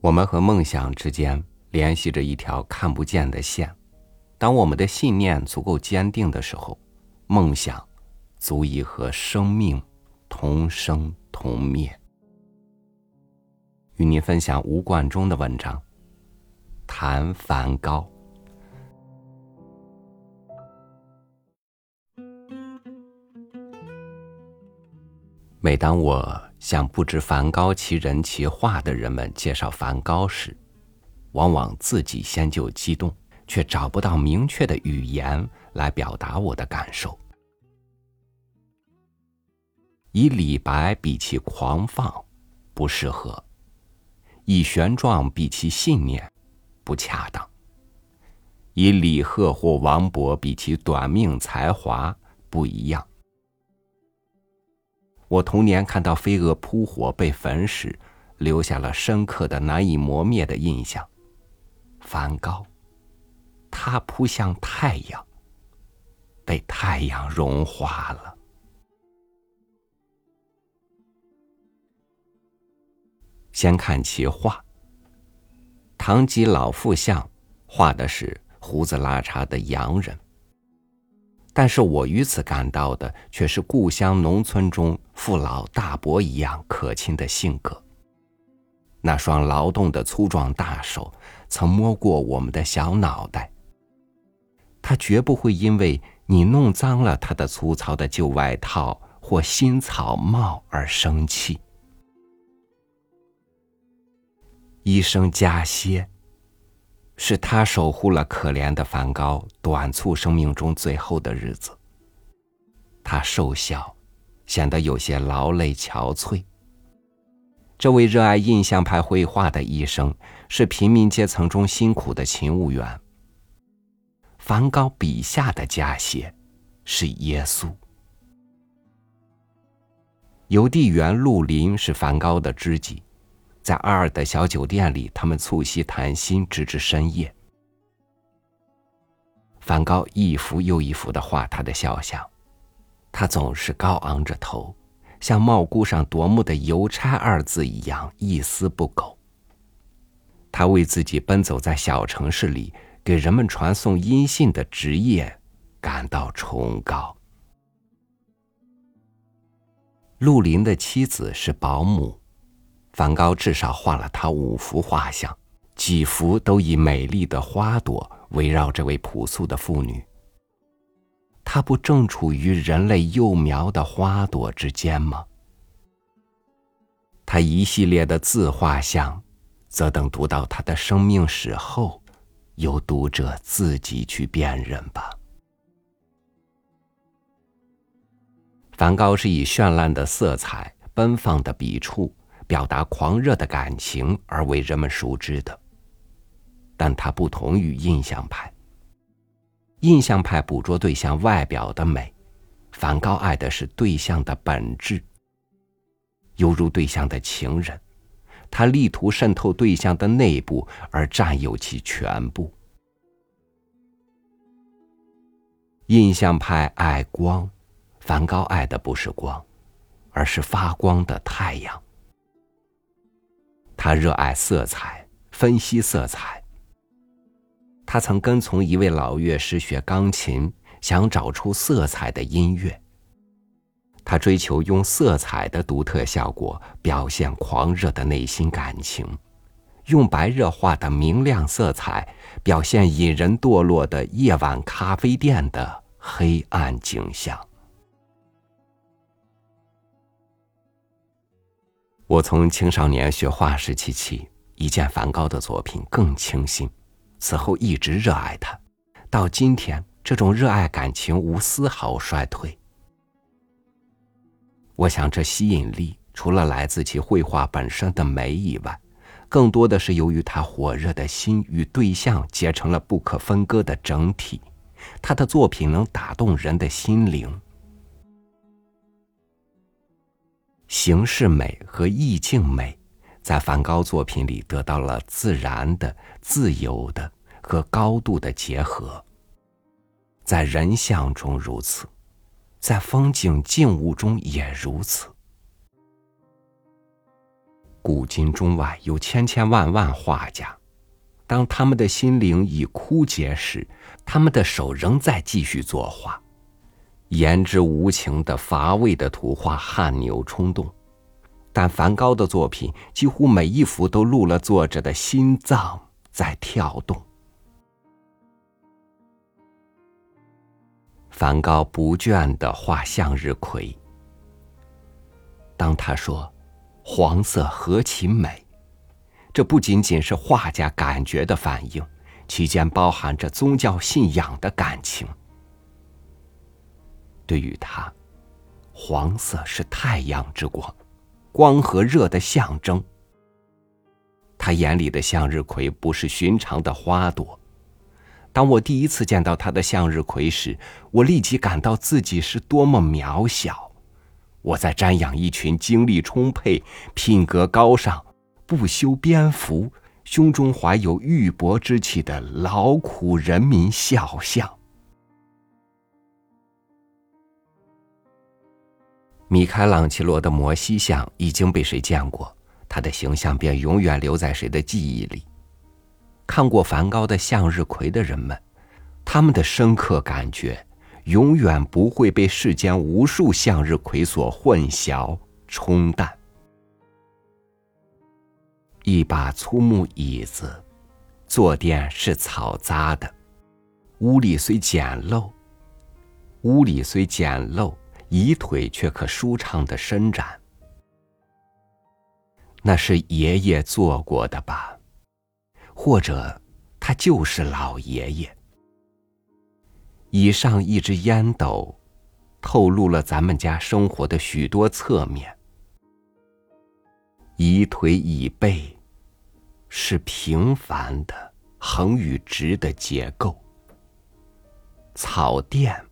我们和梦想之间联系着一条看不见的线。当我们的信念足够坚定的时候，梦想足以和生命同生同灭。与您分享吴冠中的文章，谈梵高。每当我向不知梵高其人其画的人们介绍梵高时，往往自己先就激动，却找不到明确的语言来表达我的感受。以李白比其狂放，不适合；以玄奘比其信念，不恰当；以李贺或王勃比其短命才华，不一样。我童年看到飞蛾扑火被焚时，留下了深刻的、难以磨灭的印象。梵高，他扑向太阳，被太阳融化了。先看其画，唐吉老妇像，画的是胡子拉碴的洋人。但是我于此感到的却是故乡农村中父老大伯一样可亲的性格。那双劳动的粗壮大手曾摸过我们的小脑袋。他绝不会因为你弄脏了他的粗糙的旧外套或新草帽而生气。一声加歇。是他守护了可怜的梵高短促生命中最后的日子。他瘦小，显得有些劳累憔悴。这位热爱印象派绘画的医生是平民阶层中辛苦的勤务员。梵高笔下的加歇是耶稣。邮递员陆林是梵高的知己。在阿尔的小酒店里，他们促膝谈心，直至深夜。梵高一幅又一幅的画他的肖像，他总是高昂着头，像帽箍上夺目的“邮差”二字一样一丝不苟。他为自己奔走在小城市里，给人们传送音信的职业感到崇高。陆林的妻子是保姆。梵高至少画了他五幅画像，几幅都以美丽的花朵围绕这位朴素的妇女。她不正处于人类幼苗的花朵之间吗？他一系列的自画像，则等读到他的生命史后，由读者自己去辨认吧。梵高是以绚烂的色彩、奔放的笔触。表达狂热的感情而为人们熟知的，但它不同于印象派。印象派捕捉对象外表的美，梵高爱的是对象的本质。犹如对象的情人，他力图渗透对象的内部而占有其全部。印象派爱光，梵高爱的不是光，而是发光的太阳。他热爱色彩，分析色彩。他曾跟从一位老乐师学钢琴，想找出色彩的音乐。他追求用色彩的独特效果表现狂热的内心感情，用白热化的明亮色彩表现引人堕落的夜晚咖啡店的黑暗景象。我从青少年学画时期起，一见梵高的作品更倾心，此后一直热爱他，到今天，这种热爱感情无丝毫衰退。我想，这吸引力除了来自其绘画本身的美以外，更多的是由于他火热的心与对象结成了不可分割的整体，他的作品能打动人的心灵。形式美和意境美，在梵高作品里得到了自然的、自由的和高度的结合。在人像中如此，在风景静物中也如此。古今中外有千千万万画家，当他们的心灵已枯竭时，他们的手仍在继续作画，言之无情的乏味的图画汗牛充栋。但梵高的作品几乎每一幅都录了作者的心脏在跳动。梵高不倦的画向日葵。当他说“黄色何其美”，这不仅仅是画家感觉的反应，其间包含着宗教信仰的感情。对于他，黄色是太阳之光。光和热的象征。他眼里的向日葵不是寻常的花朵。当我第一次见到他的向日葵时，我立即感到自己是多么渺小。我在瞻仰一群精力充沛、品格高尚、不修边幅、胸中怀有玉帛之气的劳苦人民肖像。米开朗基罗的摩西像已经被谁见过，他的形象便永远留在谁的记忆里。看过梵高的向日葵的人们，他们的深刻感觉永远不会被世间无数向日葵所混淆冲淡。一把粗木椅子，坐垫是草扎的，屋里虽简陋，屋里虽简陋。椅腿却可舒畅的伸展，那是爷爷做过的吧？或者他就是老爷爷。以上一只烟斗，透露了咱们家生活的许多侧面。椅腿椅背是平凡的横与直的结构，草垫。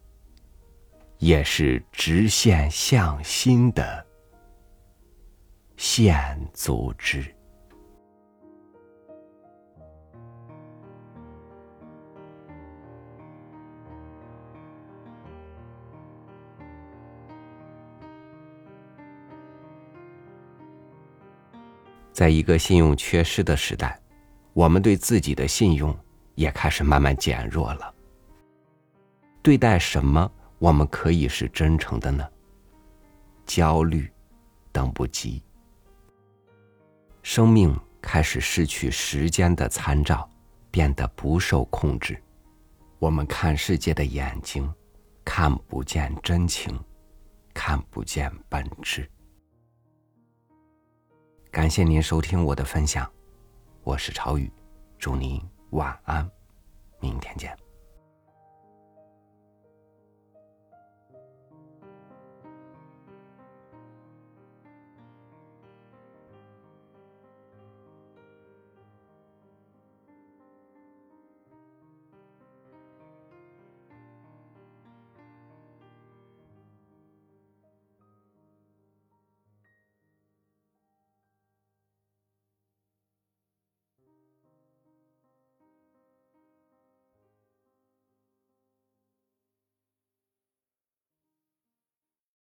也是直线向心的线组织。在一个信用缺失的时代，我们对自己的信用也开始慢慢减弱了。对待什么？我们可以是真诚的呢。焦虑，等不及。生命开始失去时间的参照，变得不受控制。我们看世界的眼睛，看不见真情，看不见本质。感谢您收听我的分享，我是朝雨，祝您晚安，明天见。